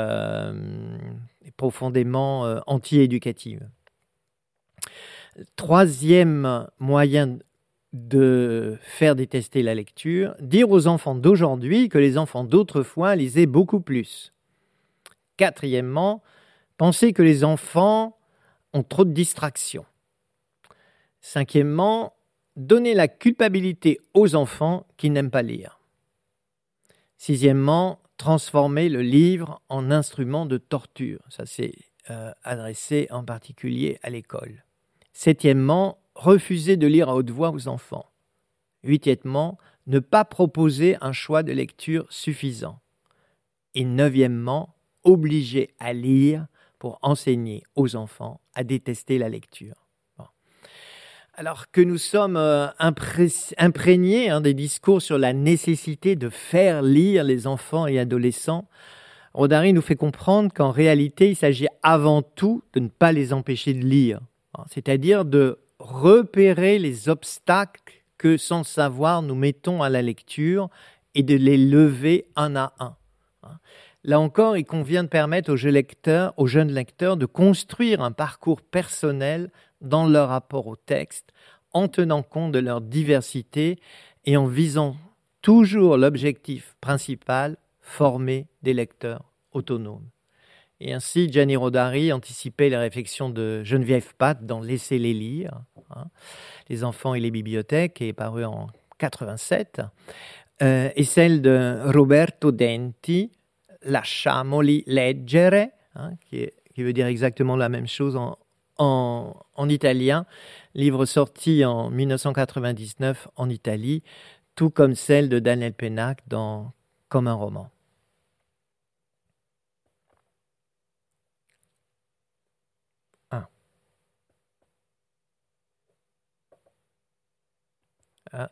profondément anti-éducative. Troisième moyen de faire détester la lecture, dire aux enfants d'aujourd'hui que les enfants d'autrefois lisaient beaucoup plus. Quatrièmement, penser que les enfants ont trop de distractions. Cinquièmement, donner la culpabilité aux enfants qui n'aiment pas lire. Sixièmement, transformer le livre en instrument de torture. Ça, c'est euh, adressé en particulier à l'école. Septièmement, refuser de lire à haute voix aux enfants. Huitièmement, ne pas proposer un choix de lecture suffisant. Et neuvièmement, obliger à lire pour enseigner aux enfants à détester la lecture. Alors que nous sommes euh, imprégnés hein, des discours sur la nécessité de faire lire les enfants et adolescents, Rodari nous fait comprendre qu'en réalité, il s'agit avant tout de ne pas les empêcher de lire, hein, c'est-à-dire de repérer les obstacles que sans savoir nous mettons à la lecture et de les lever un à un. Hein. Là encore, il convient de permettre aux jeunes lecteurs, aux jeunes lecteurs de construire un parcours personnel dans leur rapport au texte, en tenant compte de leur diversité et en visant toujours l'objectif principal, former des lecteurs autonomes. Et ainsi, Gianni Rodari anticipait les réflexions de Geneviève Pat dans Laissez-les lire, hein, Les enfants et les bibliothèques, qui est paru en 87, euh, et celle de Roberto Denti, Lasciamoli leggere, hein, qui, veut dire exactement la même chose en, en, en italien, livre sorti en 1999 en Italie, tout comme celle de Daniel Pennac dans Comme un roman. Ah,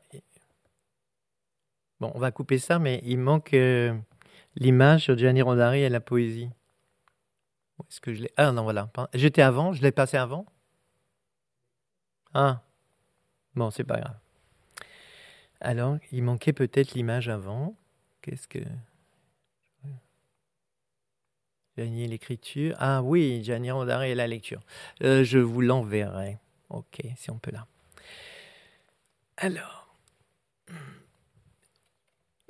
bon, on va couper ça, mais il manque euh, l'image sur Gianni Rodari et la poésie. Est-ce que je l'ai? Ah non, voilà. J'étais avant, je l'ai passé avant? Ah. Bon, c'est pas grave. Alors, il manquait peut-être l'image avant. Qu'est-ce que. Gianni l'écriture. Ah oui, Gianni Rodari et la lecture. Euh, je vous l'enverrai. Ok, si on peut là. Alors,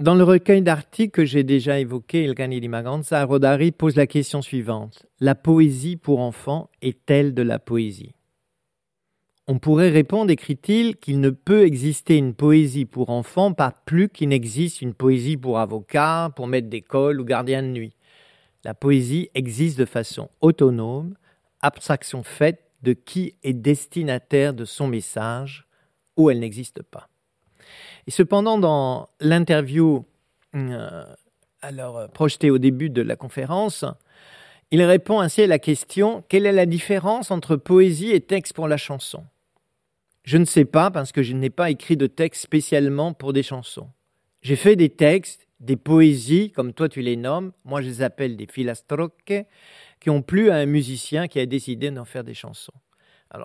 dans le recueil d'articles que j'ai déjà évoqué, Il Cani di Maganza, Rodari pose la question suivante. La poésie pour enfants est-elle de la poésie? On pourrait répondre, écrit-il, qu'il ne peut exister une poésie pour enfants pas plus qu'il n'existe une poésie pour avocat, pour maître d'école ou gardien de nuit. La poésie existe de façon autonome, abstraction faite de qui est destinataire de son message, ou elle n'existe pas. Et cependant, dans l'interview euh, alors euh, projetée au début de la conférence, il répond ainsi à la question quelle est la différence entre poésie et texte pour la chanson? Je ne sais pas parce que je n'ai pas écrit de texte spécialement pour des chansons. J'ai fait des textes, des poésies, comme toi tu les nommes, moi je les appelle des filastrocche, qui ont plu à un musicien qui a décidé d'en faire des chansons.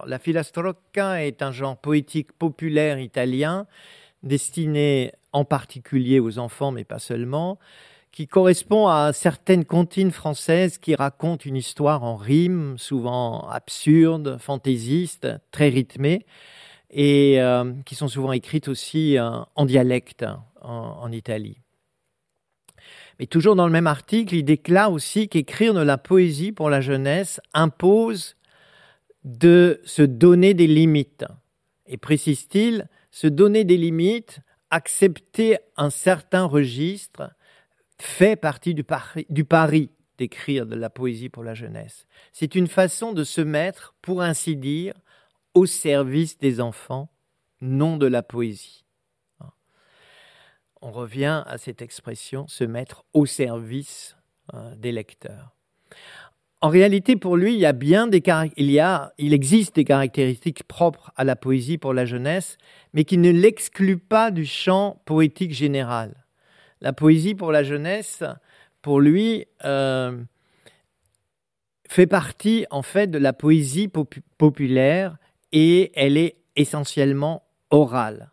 La filastrocca est un genre poétique populaire italien destiné en particulier aux enfants, mais pas seulement, qui correspond à certaines comptines françaises qui racontent une histoire en rime, souvent absurde, fantaisiste, très rythmée, et euh, qui sont souvent écrites aussi euh, en dialecte en, Italie. Mais toujours dans le même article, il déclare aussi qu'écrire de la poésie pour la jeunesse impose de se donner des limites. Et précise-t-il, se donner des limites, accepter un certain registre, fait partie du pari, d'écrire de la poésie pour la jeunesse. C'est une façon de se mettre, pour ainsi dire, au service des enfants, non de la poésie. On revient à cette expression, se mettre au service hein, des lecteurs. En réalité, pour lui, il y a bien il y a, existe des caractéristiques propres à la poésie pour la jeunesse, mais qui ne l'excluent pas du champ poétique général la poésie pour la jeunesse, pour lui, euh, fait partie en fait de la poésie populaire et elle est essentiellement orale.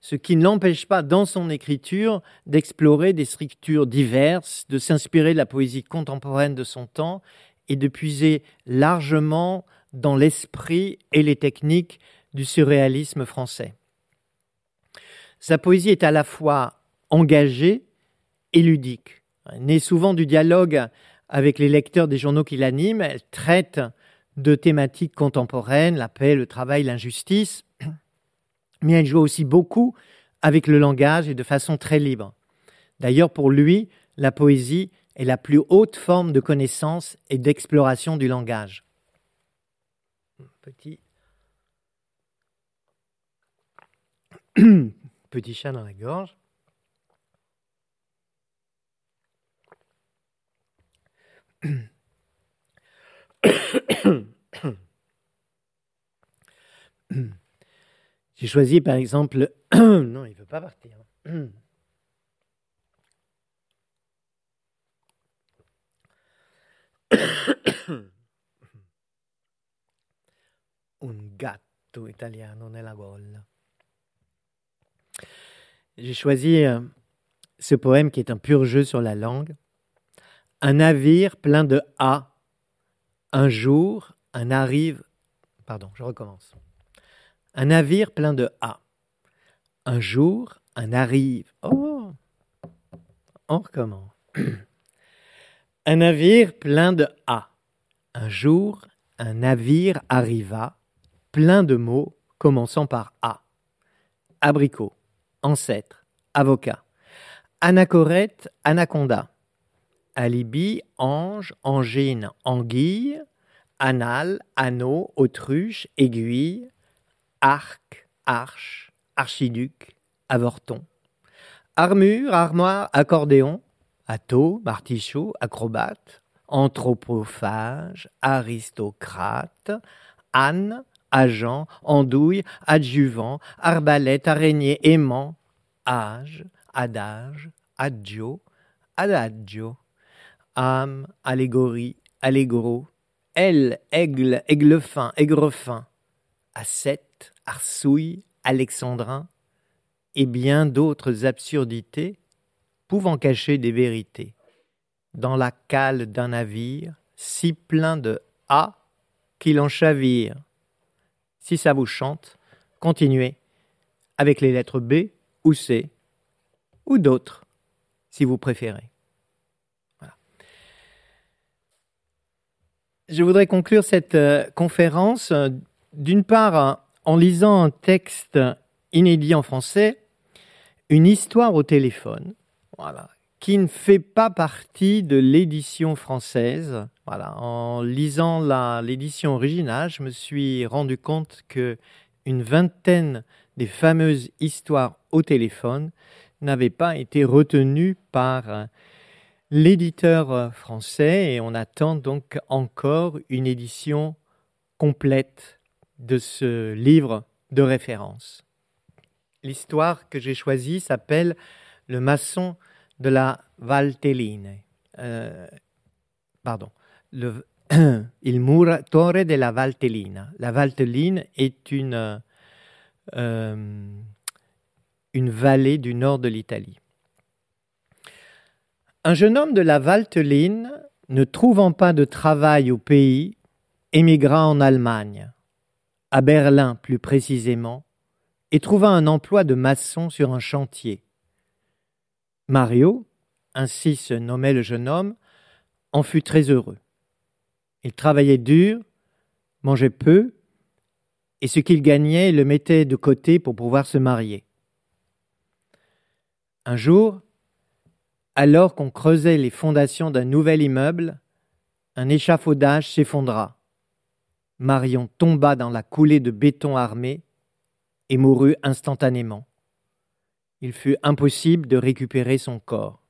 Ce qui ne l'empêche pas dans son écriture d'explorer des structures diverses, de s'inspirer de la poésie contemporaine de son temps et de puiser largement dans l'esprit et les techniques du surréalisme français. Sa poésie est à la fois engagée et ludique. Née souvent du dialogue avec les lecteurs des journaux qui l'animent, elle traite de thématiques contemporaines, la paix, le travail, l'injustice, mais elle joue aussi beaucoup avec le langage et de façon très libre. D'ailleurs, pour lui, la poésie est la plus haute forme de connaissance et d'exploration du langage. Petit... Petit chat dans la gorge. J'ai choisi par exemple. non, il ne veut pas partir. Un gatto italiano nella gola. J'ai choisi euh, ce poème qui est un pur jeu sur la langue un navire plein de A. Un jour, un arrive. Pardon, je recommence. Un navire plein de A. Un jour, un arrive. Oh On recommence. Un navire plein de A. Un jour, un navire arriva, plein de mots commençant par A. Abricot, ancêtre, avocat. Anachorète, anaconda alibi, ange, angine, anguille, anal, anneau, autruche, aiguille, arc, arche, archiduc, avorton. Armure, armoire, accordéon, ato, martichaut, acrobate, anthropophage, aristocrate, âne, agent, andouille, adjuvant, arbalète, araignée, aimant, âge, adage, adjo, adagio âme, allégorie, allégro, elle, aigle, aiglefin, aigrefin, ascète, arsouille, alexandrin, et bien d'autres absurdités pouvant cacher des vérités. Dans la cale d'un navire, si plein de A qu'il en chavire. Si ça vous chante, continuez avec les lettres B ou C, ou d'autres, si vous préférez. Je voudrais conclure cette euh, conférence euh, d'une part en lisant un texte inédit en français, une histoire au téléphone, qui ne fait pas partie de l'édition française. En lisant l'édition originale, je me suis rendu compte que une vingtaine des fameuses histoires au téléphone n'avaient pas été retenues par l'éditeur français et on attend donc encore une édition complète de ce livre de référence. L'histoire que j'ai choisie s'appelle Le maçon de la Valtelline. Euh, pardon, le, Il muratore della Valtellina. La Valtelline est une, euh, une vallée du nord de l'Italie. Un jeune homme de la Valteline, ne trouvant pas de travail au pays, émigra en Allemagne, à Berlin plus précisément, et trouva un emploi de maçon sur un chantier. Mario, ainsi se nommait le jeune homme, en fut très heureux. Il travaillait dur, mangeait peu, et ce qu'il gagnait le mettait de côté pour pouvoir se marier. Un jour, alors qu'on creusait les fondations d'un nouvel immeuble, un échafaudage s'effondra. Marion tomba dans la coulée de béton armé et mourut instantanément. Il fut impossible de récupérer son corps.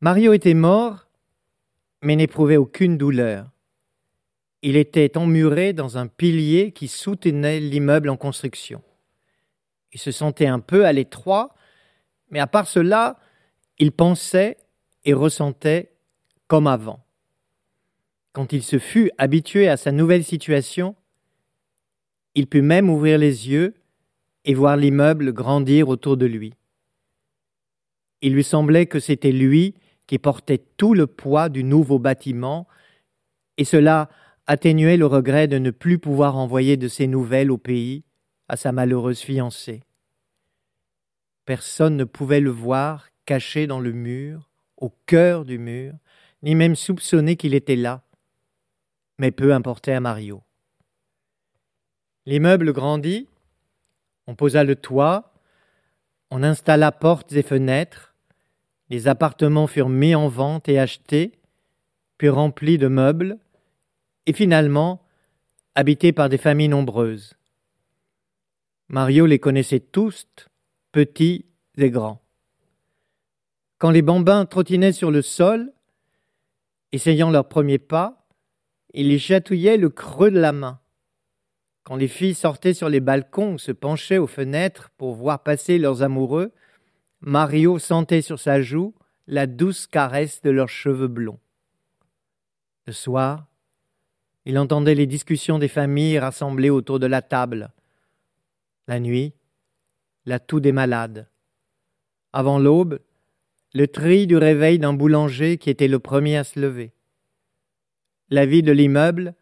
Mario était mort, mais n'éprouvait aucune douleur. Il était emmuré dans un pilier qui soutenait l'immeuble en construction. Il se sentait un peu à l'étroit, mais à part cela, il pensait et ressentait comme avant. Quand il se fut habitué à sa nouvelle situation, il put même ouvrir les yeux et voir l'immeuble grandir autour de lui. Il lui semblait que c'était lui qui portait tout le poids du nouveau bâtiment, et cela atténuait le regret de ne plus pouvoir envoyer de ses nouvelles au pays à sa malheureuse fiancée. Personne ne pouvait le voir caché dans le mur, au cœur du mur, ni même soupçonner qu'il était là, mais peu importait à Mario. L'immeuble grandit, on posa le toit, on installa portes et fenêtres, les appartements furent mis en vente et achetés, puis remplis de meubles, et finalement habités par des familles nombreuses. Mario les connaissait tous, petits et grands. Quand les bambins trottinaient sur le sol, essayant leurs premiers pas, il les chatouillait le creux de la main. Quand les filles sortaient sur les balcons ou se penchaient aux fenêtres pour voir passer leurs amoureux, Mario sentait sur sa joue la douce caresse de leurs cheveux blonds. Le soir, il entendait les discussions des familles rassemblées autour de la table. La nuit, la toux des malades. Avant l'aube, le tri du réveil d'un boulanger qui était le premier à se lever. La vie de l'immeuble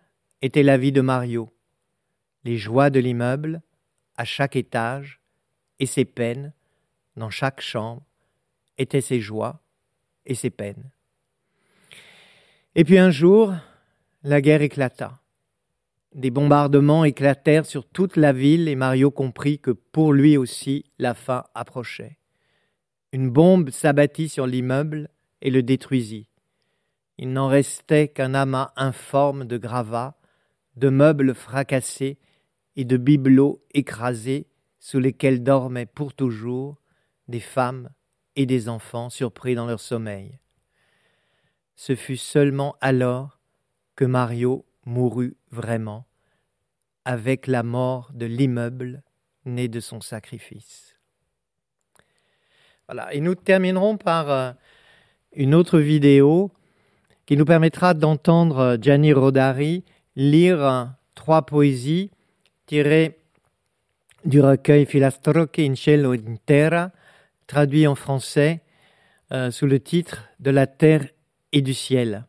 était la vie de Mario les joies de l'immeuble à chaque étage et ses peines dans chaque chambre étaient ses joies et ses peines. Et puis un jour, la guerre éclata. Des bombardements éclatèrent sur toute la ville et Mario comprit que pour lui aussi la fin approchait. Une bombe s'abattit sur l'immeuble et le détruisit. Il n'en restait qu'un amas informe de gravats, de meubles fracassés et de bibelots écrasés sous lesquels dormaient pour toujours des femmes et des enfants surpris dans leur sommeil. Ce fut seulement alors que Mario mourut vraiment, avec la mort de l'immeuble né de son sacrifice. Voilà, et nous terminerons par euh, une autre vidéo qui nous permettra d'entendre euh, Gianni Rodari lire euh, trois poésies tiré du recueil Filastrocche in cielo in terra, traduit en français euh, sous le titre De la terre et du ciel.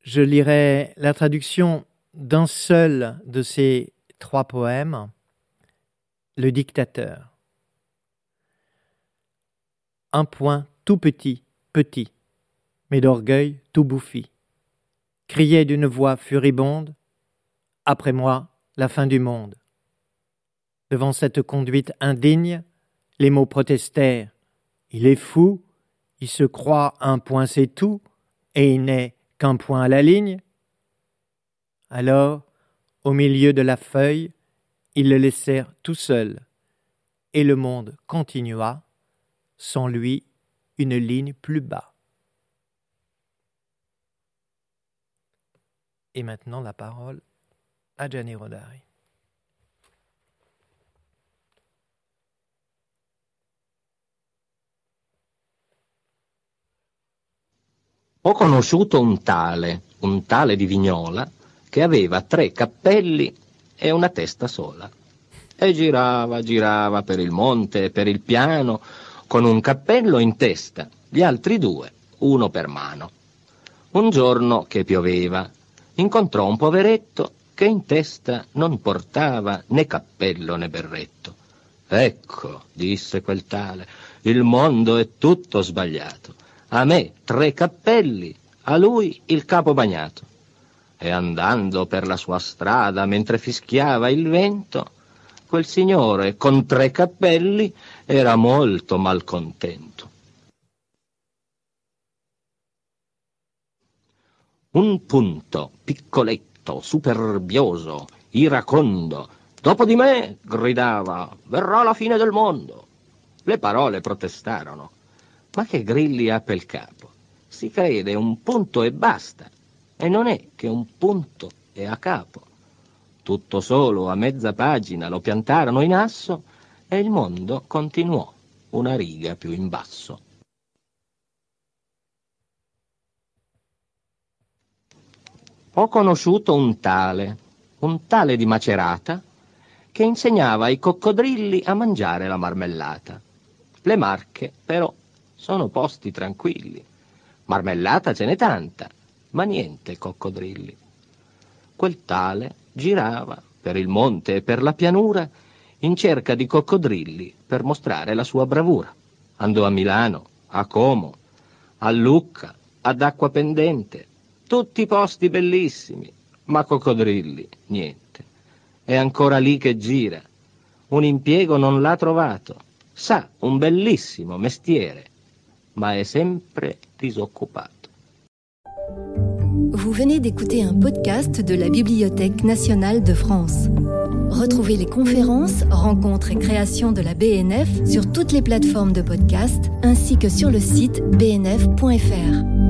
Je lirai la traduction d'un seul de ces trois poèmes, Le dictateur. Un point tout petit, petit, mais d'orgueil tout bouffi, criait d'une voix furibonde Après moi, la fin du monde. Devant cette conduite indigne, les mots protestèrent. Il est fou, il se croit un point c'est tout, et il n'est qu'un point à la ligne. Alors, au milieu de la feuille, ils le laissèrent tout seul, et le monde continua, sans lui une ligne plus bas. Et maintenant la parole a Gianni Rodari. Ho conosciuto un tale, un tale di Vignola, che aveva tre cappelli e una testa sola. E girava, girava per il monte e per il piano, con un cappello in testa, gli altri due, uno per mano. Un giorno che pioveva, incontrò un poveretto che in testa non portava né cappello né berretto. Ecco, disse quel tale, il mondo è tutto sbagliato. A me tre cappelli, a lui il capo bagnato e andando per la sua strada mentre fischiava il vento, quel signore con tre cappelli era molto malcontento. Un punto, piccoletto, superbioso, iracondo, dopo di me, gridava, verrà la fine del mondo. Le parole protestarono. Ma che grilli ha pel capo? Si crede un punto e basta e non è che un punto e a capo. Tutto solo a mezza pagina lo piantarono in asso e il mondo continuò una riga più in basso. Ho conosciuto un tale, un tale di Macerata, che insegnava ai coccodrilli a mangiare la marmellata. Le marche, però, sono posti tranquilli. Marmellata ce n'è tanta, ma niente coccodrilli. Quel tale girava per il monte e per la pianura in cerca di coccodrilli per mostrare la sua bravura. Andò a Milano, a Como, a Lucca, ad Acqua Pendente, tutti posti bellissimi, ma coccodrilli niente. È ancora lì che gira. Un impiego non l'ha trovato. Sa un bellissimo mestiere, ma è sempre disoccupato. Vous venez d'écouter un podcast de la Bibliothèque nationale de France. Retrouvez les conférences, rencontres et créations de la BNF sur toutes les plateformes de podcast ainsi que sur le site bnf.fr.